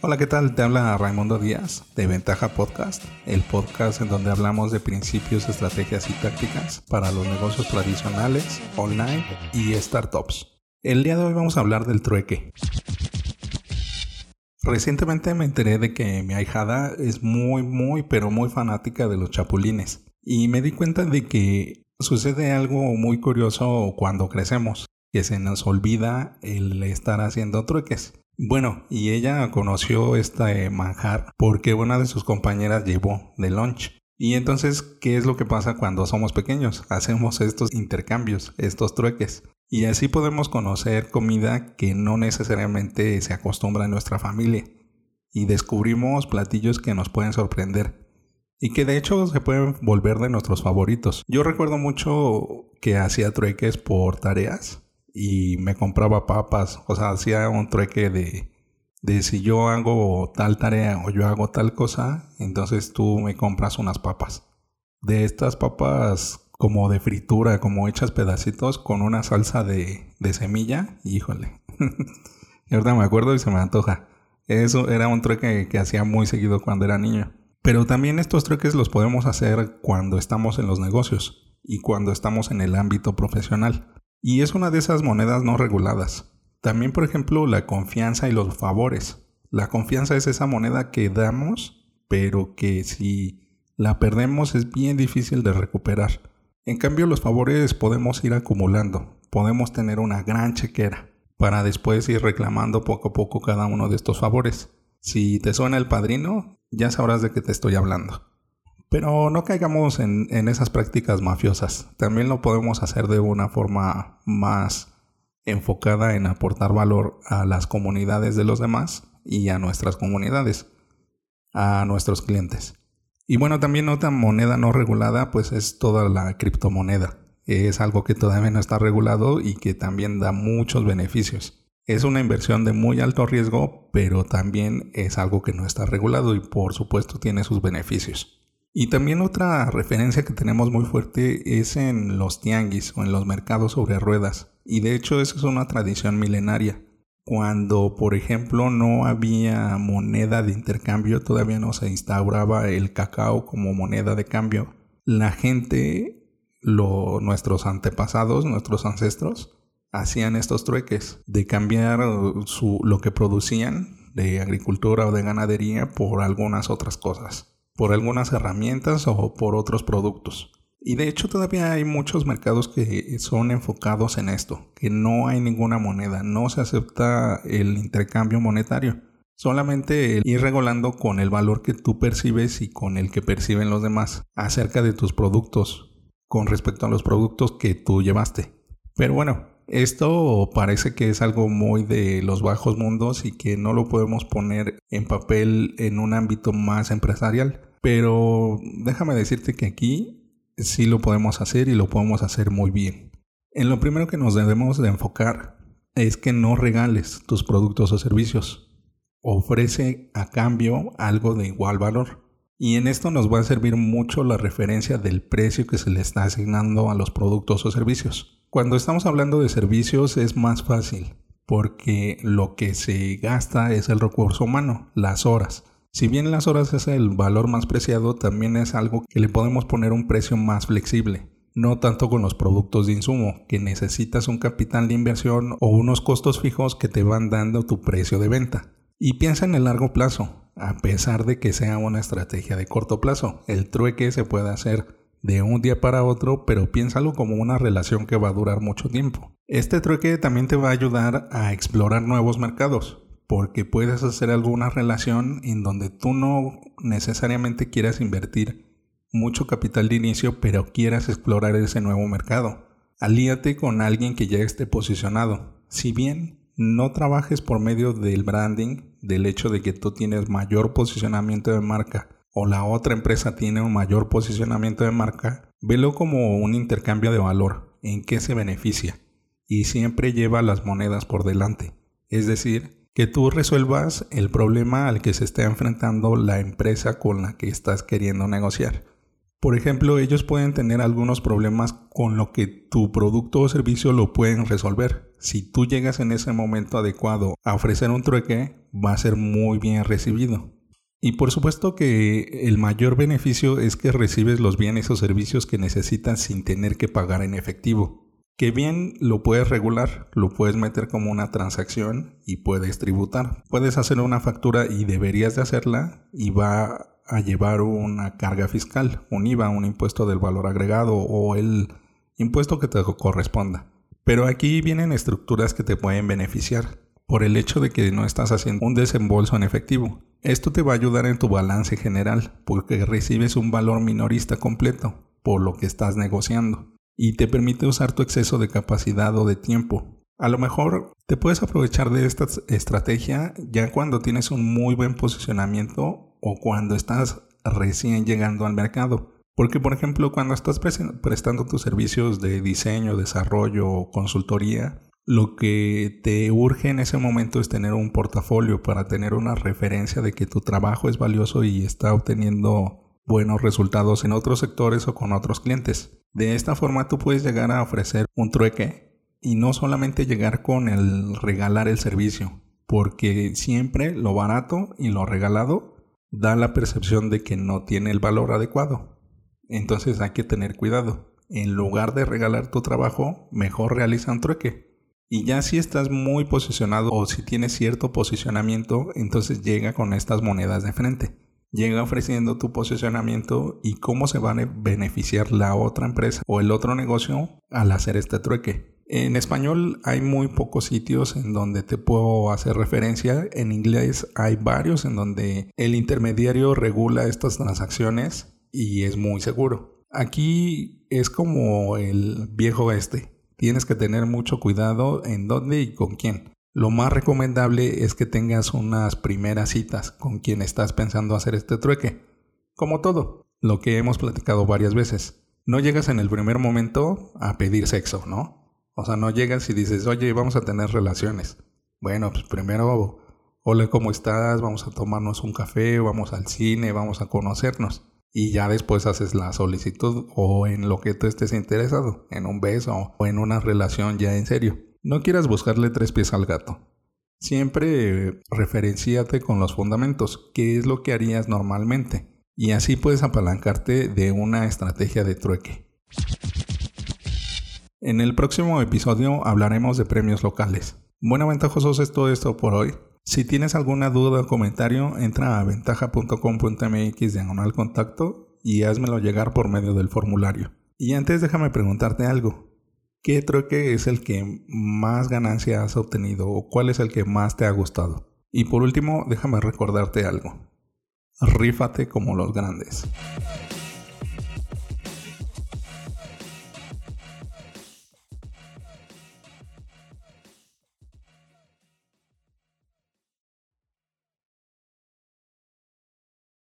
Hola, ¿qué tal? Te habla Raimundo Díaz de Ventaja Podcast, el podcast en donde hablamos de principios, estrategias y tácticas para los negocios tradicionales, online y startups. El día de hoy vamos a hablar del trueque. Recientemente me enteré de que mi ahijada es muy, muy, pero muy fanática de los chapulines. Y me di cuenta de que sucede algo muy curioso cuando crecemos, que se nos olvida el estar haciendo trueques. Bueno, y ella conoció este manjar porque una de sus compañeras llevó de lunch. Y entonces, ¿qué es lo que pasa cuando somos pequeños? Hacemos estos intercambios, estos trueques. Y así podemos conocer comida que no necesariamente se acostumbra en nuestra familia. Y descubrimos platillos que nos pueden sorprender. Y que de hecho se pueden volver de nuestros favoritos. Yo recuerdo mucho que hacía trueques por tareas y me compraba papas, o sea, hacía un trueque de, de si yo hago tal tarea o yo hago tal cosa, entonces tú me compras unas papas. De estas papas como de fritura, como hechas pedacitos con una salsa de, de semilla, híjole. y ahorita me acuerdo y se me antoja. Eso era un trueque que hacía muy seguido cuando era niño. Pero también estos trueques los podemos hacer cuando estamos en los negocios y cuando estamos en el ámbito profesional. Y es una de esas monedas no reguladas. También, por ejemplo, la confianza y los favores. La confianza es esa moneda que damos, pero que si la perdemos es bien difícil de recuperar. En cambio, los favores podemos ir acumulando, podemos tener una gran chequera para después ir reclamando poco a poco cada uno de estos favores. Si te suena el padrino, ya sabrás de qué te estoy hablando. Pero no caigamos en, esas prácticas mafiosas. También lo podemos hacer de una forma más enfocada en aportar valor a las comunidades de los demás y a nuestras comunidades, a nuestros clientes. Y bueno, también otra moneda no regulada pues es toda la criptomoneda. Es algo que todavía no está regulado y que también da muchos beneficios. Es una inversión de muy alto riesgo, pero también es algo que no está regulado y por supuesto tiene sus beneficios. Y también otra referencia que tenemos muy fuerte es en los tianguis o en los mercados sobre ruedas. Y de hecho eso es una tradición milenaria. Cuando, por ejemplo, no había moneda de intercambio, todavía no se instauraba el cacao como moneda de cambio, la gente, lo, nuestros antepasados, nuestros ancestros, hacían estos trueques de cambiar su, lo que producían de agricultura o de ganadería por algunas otras cosas por algunas herramientas o por otros productos. Y de hecho todavía hay muchos mercados que son enfocados en esto, que no hay ninguna moneda, no se acepta el intercambio monetario. Solamente ir regulando con el valor que tú percibes y con el que perciben los demás acerca de tus productos con respecto a los productos que tú llevaste. Pero bueno, esto parece que es algo muy de los bajos mundos y que no lo podemos poner en papel en un ámbito más empresarial. Pero déjame decirte que aquí sí lo podemos hacer y lo podemos hacer muy bien. En lo primero que nos debemos de enfocar es que no regales tus productos o servicios. Ofrece a cambio algo de igual valor. Y en esto nos va a servir mucho la referencia del precio que se le está asignando a los productos o servicios. Cuando estamos hablando de servicios es más fácil porque lo que se gasta es el recurso humano, las horas. Si bien las horas es el valor más preciado, también es algo que le podemos poner un precio más flexible. No tanto con los productos de insumo, que necesitas un capital de inversión o unos costos fijos que te van dando tu precio de venta. Y piensa en el largo plazo, a pesar de que sea una estrategia de corto plazo. El trueque se puede hacer de un día para otro, pero piénsalo como una relación que va a durar mucho tiempo. Este trueque también te va a ayudar a explorar nuevos mercados porque puedes hacer alguna relación en donde tú no necesariamente quieras invertir mucho capital de inicio, pero quieras explorar ese nuevo mercado. Alíate con alguien que ya esté posicionado. Si bien no trabajes por medio del branding, del hecho de que tú tienes mayor posicionamiento de marca o la otra empresa tiene un mayor posicionamiento de marca, velo como un intercambio de valor, en qué se beneficia y siempre lleva las monedas por delante. Es decir, que tú resuelvas el problema al que se está enfrentando la empresa con la que estás queriendo negociar. Por ejemplo, ellos pueden tener algunos problemas con lo que tu producto o servicio lo pueden resolver. Si tú llegas en ese momento adecuado a ofrecer un trueque, va a ser muy bien recibido. Y por supuesto que el mayor beneficio es que recibes los bienes o servicios que necesitas sin tener que pagar en efectivo. Que bien lo puedes regular, lo puedes meter como una transacción y puedes tributar. Puedes hacer una factura y deberías de hacerla y va a llevar una carga fiscal, un IVA, un impuesto del valor agregado o el impuesto que te corresponda. Pero aquí vienen estructuras que te pueden beneficiar por el hecho de que no estás haciendo un desembolso en efectivo. Esto te va a ayudar en tu balance general porque recibes un valor minorista completo por lo que estás negociando y te permite usar tu exceso de capacidad o de tiempo. A lo mejor te puedes aprovechar de esta estrategia ya cuando tienes un muy buen posicionamiento o cuando estás recién llegando al mercado. Porque, por ejemplo, cuando estás prestando tus servicios de diseño, desarrollo o consultoría, lo que te urge en ese momento es tener un portafolio para tener una referencia de que tu trabajo es valioso y está obteniendo buenos resultados en otros sectores o con otros clientes. De esta forma tú puedes llegar a ofrecer un trueque y no solamente llegar con el regalar el servicio, porque siempre lo barato y lo regalado da la percepción de que no tiene el valor adecuado. Entonces hay que tener cuidado. En lugar de regalar tu trabajo, mejor realiza un trueque y ya si estás muy posicionado o si tienes cierto posicionamiento, entonces llega con estas monedas de frente. Llega ofreciendo tu posicionamiento y cómo se va a beneficiar la otra empresa o el otro negocio al hacer este trueque. En español hay muy pocos sitios en donde te puedo hacer referencia. En inglés hay varios en donde el intermediario regula estas transacciones y es muy seguro. Aquí es como el viejo este tienes que tener mucho cuidado en dónde y con quién. Lo más recomendable es que tengas unas primeras citas con quien estás pensando hacer este trueque. Como todo, lo que hemos platicado varias veces. No llegas en el primer momento a pedir sexo, ¿no? O sea, no llegas y dices, oye, vamos a tener relaciones. Bueno, pues primero, hola, ¿cómo estás? Vamos a tomarnos un café, vamos al cine, vamos a conocernos y ya después haces la solicitud o en lo que tú estés interesado, en un beso o en una relación ya en serio. No quieras buscarle tres pies al gato. Siempre referenciate con los fundamentos, qué es lo que harías normalmente, y así puedes apalancarte de una estrategia de trueque. En el próximo episodio hablaremos de premios locales. Bueno, ventajosos es todo esto por hoy. Si tienes alguna duda o comentario, entra a ventaja.com.mx diagonal contacto y házmelo llegar por medio del formulario. Y antes déjame preguntarte algo. ¿Qué trueque es el que más ganancia has obtenido o cuál es el que más te ha gustado? Y por último, déjame recordarte algo. Rífate como los grandes.